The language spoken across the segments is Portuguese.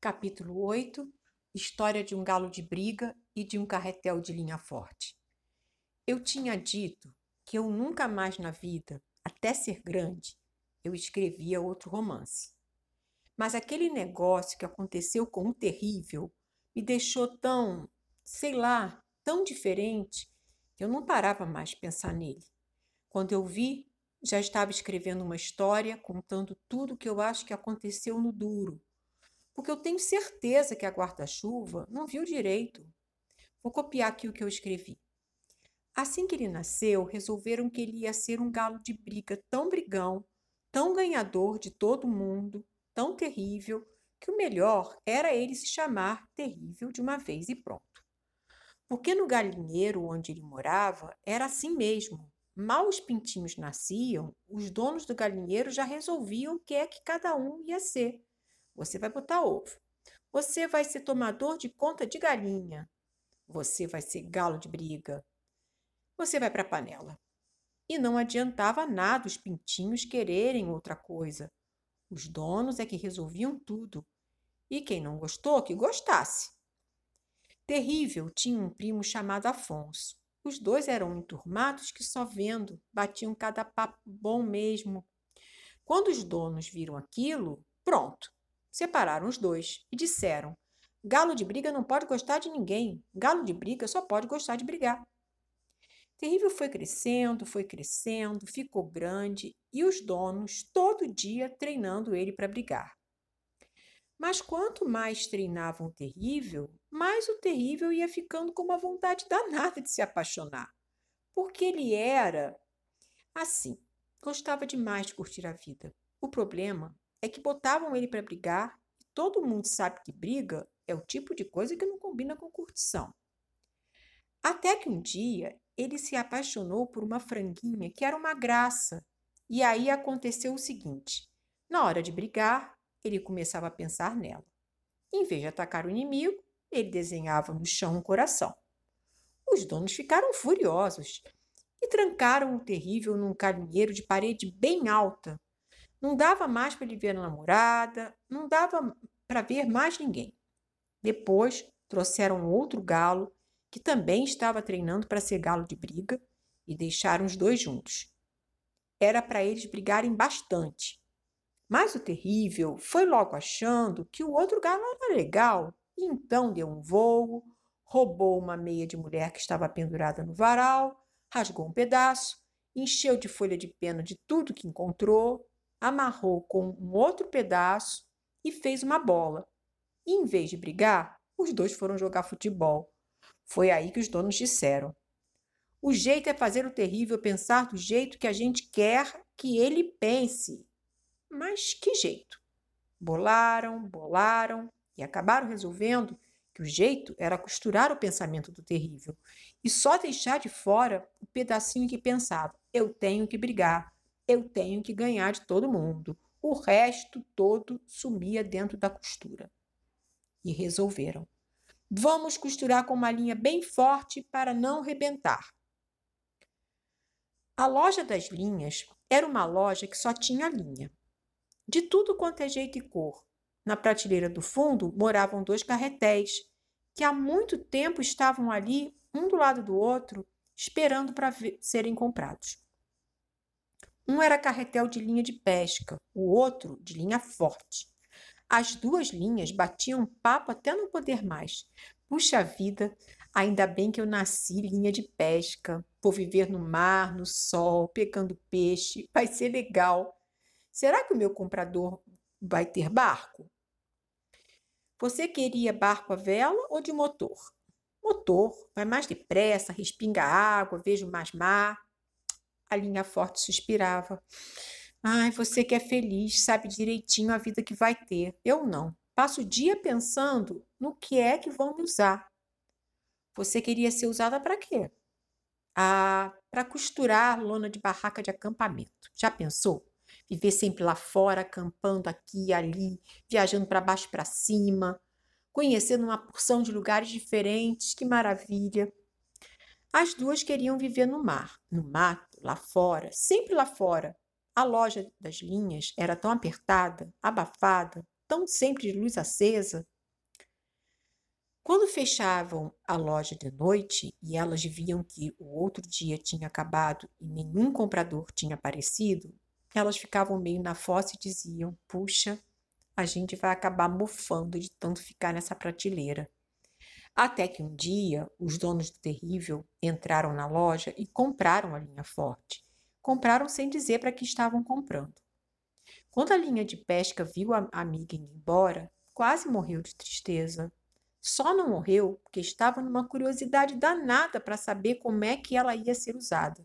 Capítulo 8 História de um galo de briga e de um carretel de linha forte. Eu tinha dito que eu nunca mais na vida, até ser grande, eu escrevia outro romance. Mas aquele negócio que aconteceu com o terrível me deixou tão, sei lá, tão diferente que eu não parava mais pensar nele. Quando eu vi, já estava escrevendo uma história contando tudo que eu acho que aconteceu no duro porque eu tenho certeza que a guarda-chuva não viu direito. Vou copiar aqui o que eu escrevi. Assim que ele nasceu, resolveram que ele ia ser um galo de briga tão brigão, tão ganhador de todo mundo, tão terrível, que o melhor era ele se chamar Terrível de uma vez e pronto. Porque no galinheiro onde ele morava era assim mesmo. Mal os pintinhos nasciam, os donos do galinheiro já resolviam o que é que cada um ia ser. Você vai botar ovo. Você vai ser tomador de conta de galinha. Você vai ser galo de briga. Você vai para a panela. E não adiantava nada os pintinhos quererem outra coisa. Os donos é que resolviam tudo. E quem não gostou, que gostasse. Terrível tinha um primo chamado Afonso. Os dois eram enturmados que só vendo batiam cada papo bom mesmo. Quando os donos viram aquilo, pronto, separaram os dois e disseram: Galo de briga não pode gostar de ninguém. Galo de briga só pode gostar de brigar. Terrível foi crescendo, foi crescendo, ficou grande e os donos todo dia treinando ele para brigar. Mas quanto mais treinavam o terrível, mais o terrível ia ficando com uma vontade danada de se apaixonar. Porque ele era assim, gostava demais de curtir a vida. O problema é que botavam ele para brigar e todo mundo sabe que briga é o tipo de coisa que não combina com curtição. Até que um dia ele se apaixonou por uma franguinha que era uma graça. E aí aconteceu o seguinte: na hora de brigar, ele começava a pensar nela. Em vez de atacar o inimigo, ele desenhava no chão um coração. Os donos ficaram furiosos e trancaram o terrível num carinheiro de parede bem alta, não dava mais para ele ver a namorada, não dava para ver mais ninguém. Depois trouxeram outro galo que também estava treinando para ser galo de briga e deixaram os dois juntos. Era para eles brigarem bastante. Mas o terrível foi logo achando que o outro galo era legal e então deu um voo, roubou uma meia de mulher que estava pendurada no varal, rasgou um pedaço, encheu de folha de pena de tudo que encontrou amarrou com um outro pedaço e fez uma bola. E, em vez de brigar, os dois foram jogar futebol. Foi aí que os donos disseram: O jeito é fazer o terrível pensar do jeito que a gente quer que ele pense. Mas que jeito? Bolaram, bolaram e acabaram resolvendo que o jeito era costurar o pensamento do terrível e só deixar de fora o pedacinho que pensava: eu tenho que brigar, eu tenho que ganhar de todo mundo. O resto todo sumia dentro da costura. E resolveram. Vamos costurar com uma linha bem forte para não rebentar. A loja das linhas era uma loja que só tinha linha. De tudo quanto é jeito e cor. Na prateleira do fundo moravam dois carretéis, que há muito tempo estavam ali, um do lado do outro, esperando para serem comprados. Um era carretel de linha de pesca, o outro de linha forte. As duas linhas batiam papo até não poder mais. Puxa vida, ainda bem que eu nasci linha de pesca. Vou viver no mar, no sol, pegando peixe. Vai ser legal. Será que o meu comprador vai ter barco? Você queria barco a vela ou de motor? Motor, vai mais depressa, respinga água, vejo mais mar. A linha forte suspirava. Ai, você que é feliz, sabe direitinho a vida que vai ter. Eu não. Passo o dia pensando no que é que vão me usar. Você queria ser usada para quê? Ah, para costurar lona de barraca de acampamento. Já pensou? Viver sempre lá fora, acampando aqui e ali, viajando para baixo e para cima, conhecendo uma porção de lugares diferentes. Que maravilha! As duas queriam viver no mar, no mato, lá fora, sempre lá fora. A loja das linhas era tão apertada, abafada, tão sempre de luz acesa. Quando fechavam a loja de noite e elas viam que o outro dia tinha acabado e nenhum comprador tinha aparecido, elas ficavam meio na fossa e diziam: Puxa, a gente vai acabar mofando de tanto ficar nessa prateleira. Até que um dia os donos do terrível entraram na loja e compraram a linha forte. Compraram sem dizer para que estavam comprando. Quando a linha de pesca viu a amiga indo embora, quase morreu de tristeza. Só não morreu porque estava numa curiosidade danada para saber como é que ela ia ser usada.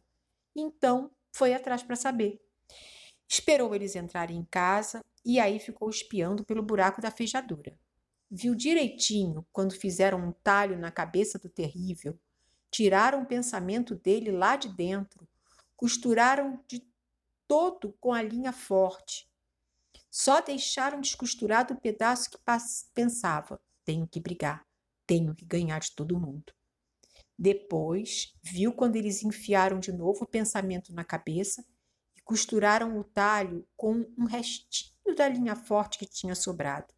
Então foi atrás para saber. Esperou eles entrarem em casa e aí ficou espiando pelo buraco da fechadura. Viu direitinho quando fizeram um talho na cabeça do terrível, tiraram o pensamento dele lá de dentro, costuraram de todo com a linha forte. Só deixaram descosturado o pedaço que pensava: tenho que brigar, tenho que ganhar de todo mundo. Depois, viu quando eles enfiaram de novo o pensamento na cabeça e costuraram o talho com um restinho da linha forte que tinha sobrado.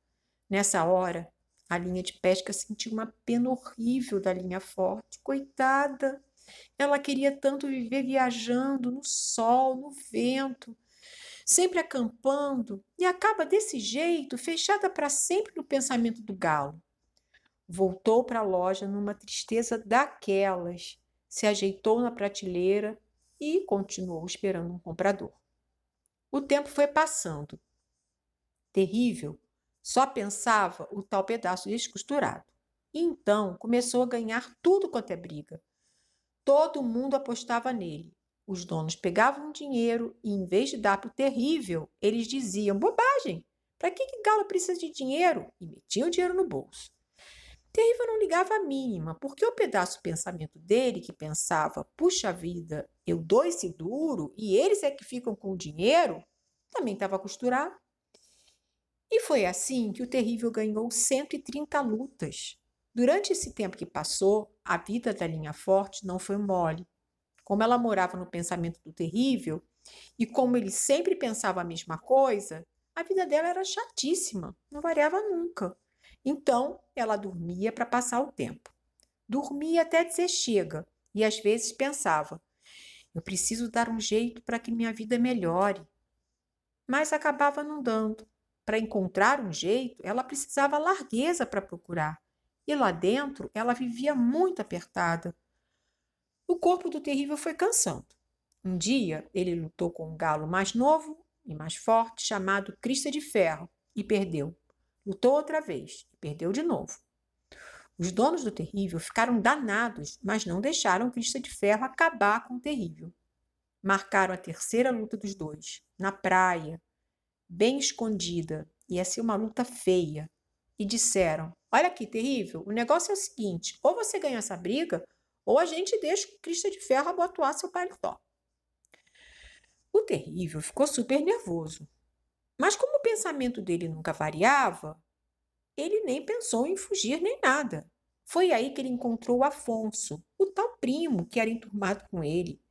Nessa hora, a linha de pesca sentiu uma pena horrível da linha forte. Coitada! Ela queria tanto viver viajando no sol, no vento, sempre acampando, e acaba desse jeito, fechada para sempre no pensamento do galo. Voltou para a loja numa tristeza daquelas, se ajeitou na prateleira e continuou esperando um comprador. O tempo foi passando. Terrível só pensava o tal pedaço descosturado. Então começou a ganhar tudo quanto é briga. Todo mundo apostava nele. Os donos pegavam dinheiro e, em vez de dar para o terrível, eles diziam: bobagem, para que, que Galo precisa de dinheiro? E metiam o dinheiro no bolso. Terrível não ligava a mínima, porque o pedaço do pensamento dele, que pensava: puxa vida, eu dou esse duro e eles é que ficam com o dinheiro, também estava costurado. E foi assim que o terrível ganhou 130 lutas. Durante esse tempo que passou, a vida da linha forte não foi mole. Como ela morava no pensamento do terrível, e como ele sempre pensava a mesma coisa, a vida dela era chatíssima, não variava nunca. Então, ela dormia para passar o tempo. Dormia até dizer chega, e às vezes pensava: eu preciso dar um jeito para que minha vida melhore. Mas acabava não dando. Para encontrar um jeito, ela precisava largueza para procurar. E lá dentro, ela vivia muito apertada. O corpo do terrível foi cansando. Um dia, ele lutou com um galo mais novo e mais forte, chamado Crista de Ferro, e perdeu. Lutou outra vez e perdeu de novo. Os donos do terrível ficaram danados, mas não deixaram Crista de Ferro acabar com o terrível. Marcaram a terceira luta dos dois, na praia, bem escondida, ia ser uma luta feia. E disseram: Olha aqui, terrível, o negócio é o seguinte: ou você ganha essa briga, ou a gente deixa o Cristo de Ferro abotoar seu paletó. O terrível ficou super nervoso. Mas como o pensamento dele nunca variava, ele nem pensou em fugir nem nada. Foi aí que ele encontrou o Afonso, o tal primo que era enturmado com ele.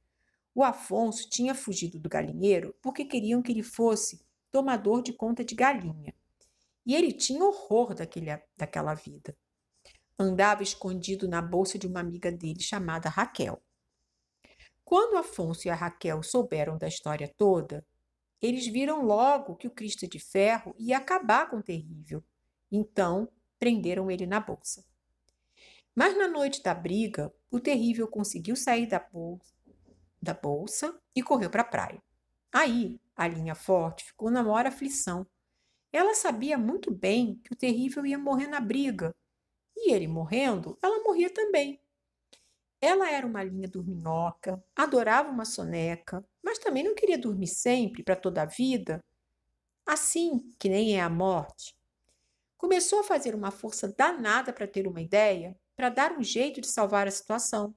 O Afonso tinha fugido do galinheiro porque queriam que ele fosse tomador de conta de galinha. E ele tinha horror daquele, daquela vida. Andava escondido na bolsa de uma amiga dele chamada Raquel. Quando Afonso e a Raquel souberam da história toda, eles viram logo que o Cristo de Ferro ia acabar com o terrível. Então, prenderam ele na bolsa. Mas na noite da briga, o terrível conseguiu sair da bolsa, da bolsa e correu para a praia. Aí, a linha forte ficou na maior aflição. Ela sabia muito bem que o terrível ia morrer na briga. E ele morrendo, ela morria também. Ela era uma linha dorminhoca, adorava uma soneca, mas também não queria dormir sempre, para toda a vida. Assim que nem é a morte. Começou a fazer uma força danada para ter uma ideia, para dar um jeito de salvar a situação.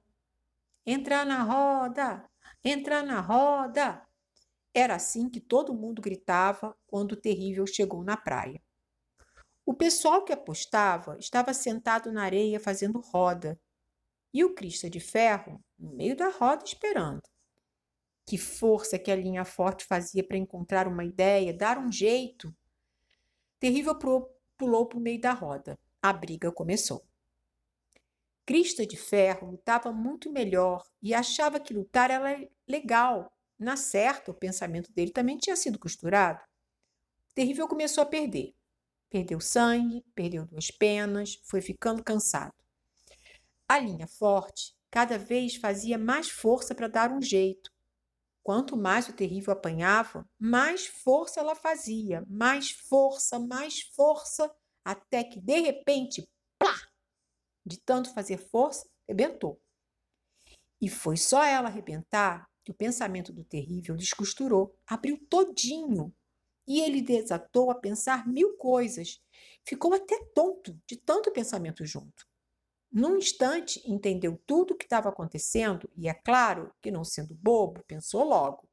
Entrar na roda! Entrar na roda! Era assim que todo mundo gritava quando o terrível chegou na praia. O pessoal que apostava estava sentado na areia fazendo roda e o Crista de Ferro no meio da roda esperando. Que força que a linha forte fazia para encontrar uma ideia, dar um jeito. Terrível pulou para o meio da roda. A briga começou. Crista de Ferro lutava muito melhor e achava que lutar era legal. Na certa, o pensamento dele também tinha sido costurado. Terrível começou a perder. Perdeu sangue, perdeu duas penas, foi ficando cansado. A linha forte cada vez fazia mais força para dar um jeito. Quanto mais o terrível apanhava, mais força ela fazia, mais força, mais força, até que de repente, plá! De tanto fazer força, arrebentou. E foi só ela arrebentar que o pensamento do terrível descosturou, abriu todinho. E ele desatou a pensar mil coisas. Ficou até tonto de tanto pensamento junto. Num instante, entendeu tudo o que estava acontecendo e, é claro, que não sendo bobo, pensou logo.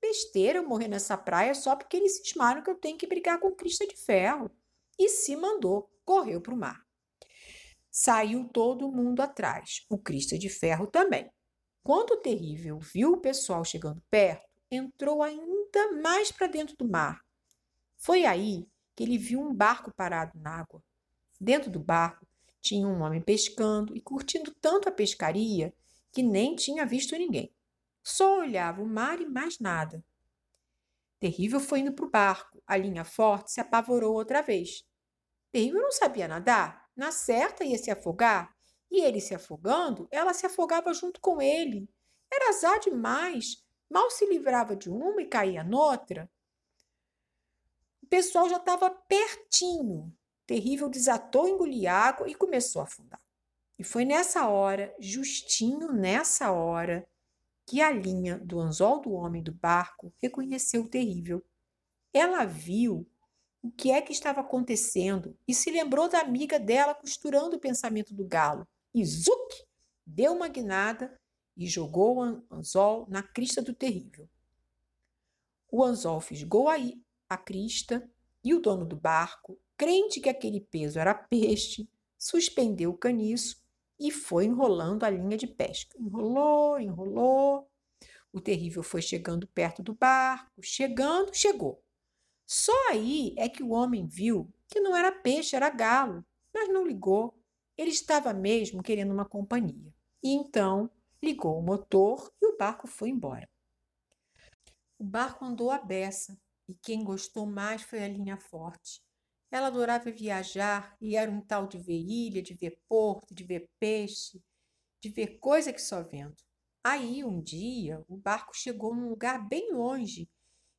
Besteira eu morrer nessa praia só porque eles cismaram que eu tenho que brigar com Crista de Ferro. E se mandou, correu para o mar. Saiu todo mundo atrás, o Crista de Ferro também. Quando o terrível viu o pessoal chegando perto, entrou ainda mais para dentro do mar. Foi aí que ele viu um barco parado na água. Dentro do barco tinha um homem pescando e curtindo tanto a pescaria que nem tinha visto ninguém. Só olhava o mar e mais nada. Terrível foi indo para o barco. A linha forte se apavorou outra vez. Terrível não sabia nadar. Na certa ia se afogar. E ele se afogando, ela se afogava junto com ele. Era azar demais. Mal se livrava de uma e caía noutra. O pessoal já estava pertinho. Terrível desatou, engoliu água e começou a afundar. E foi nessa hora, justinho nessa hora, que a linha do anzol do homem do barco reconheceu o terrível. Ela viu o que é que estava acontecendo e se lembrou da amiga dela costurando o pensamento do galo. E zuc! Deu uma guinada e jogou o anzol na crista do terrível. O anzol fisgou aí a crista e o dono do barco crente que aquele peso era peixe, suspendeu o caniço e foi enrolando a linha de pesca. Enrolou, enrolou. O terrível foi chegando perto do barco, chegando, chegou. Só aí é que o homem viu que não era peixe, era galo, mas não ligou. Ele estava mesmo querendo uma companhia. E então ligou o motor e o barco foi embora. O barco andou à beça e quem gostou mais foi a linha forte. Ela adorava viajar e era um tal de ver ilha, de ver porto, de ver peixe, de ver coisa que só vendo. Aí, um dia, o barco chegou num lugar bem longe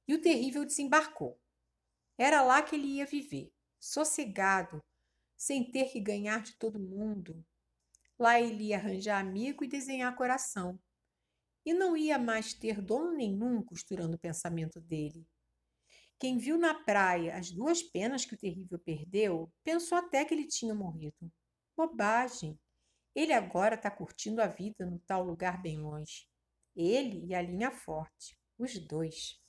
e o terrível desembarcou. Era lá que ele ia viver, sossegado, sem ter que ganhar de todo mundo. Lá ele ia arranjar amigo e desenhar coração. E não ia mais ter dono nenhum costurando o pensamento dele. Quem viu na praia as duas penas que o terrível perdeu, pensou até que ele tinha morrido. Bobagem! Ele agora está curtindo a vida no tal lugar bem longe. Ele e a linha forte, os dois.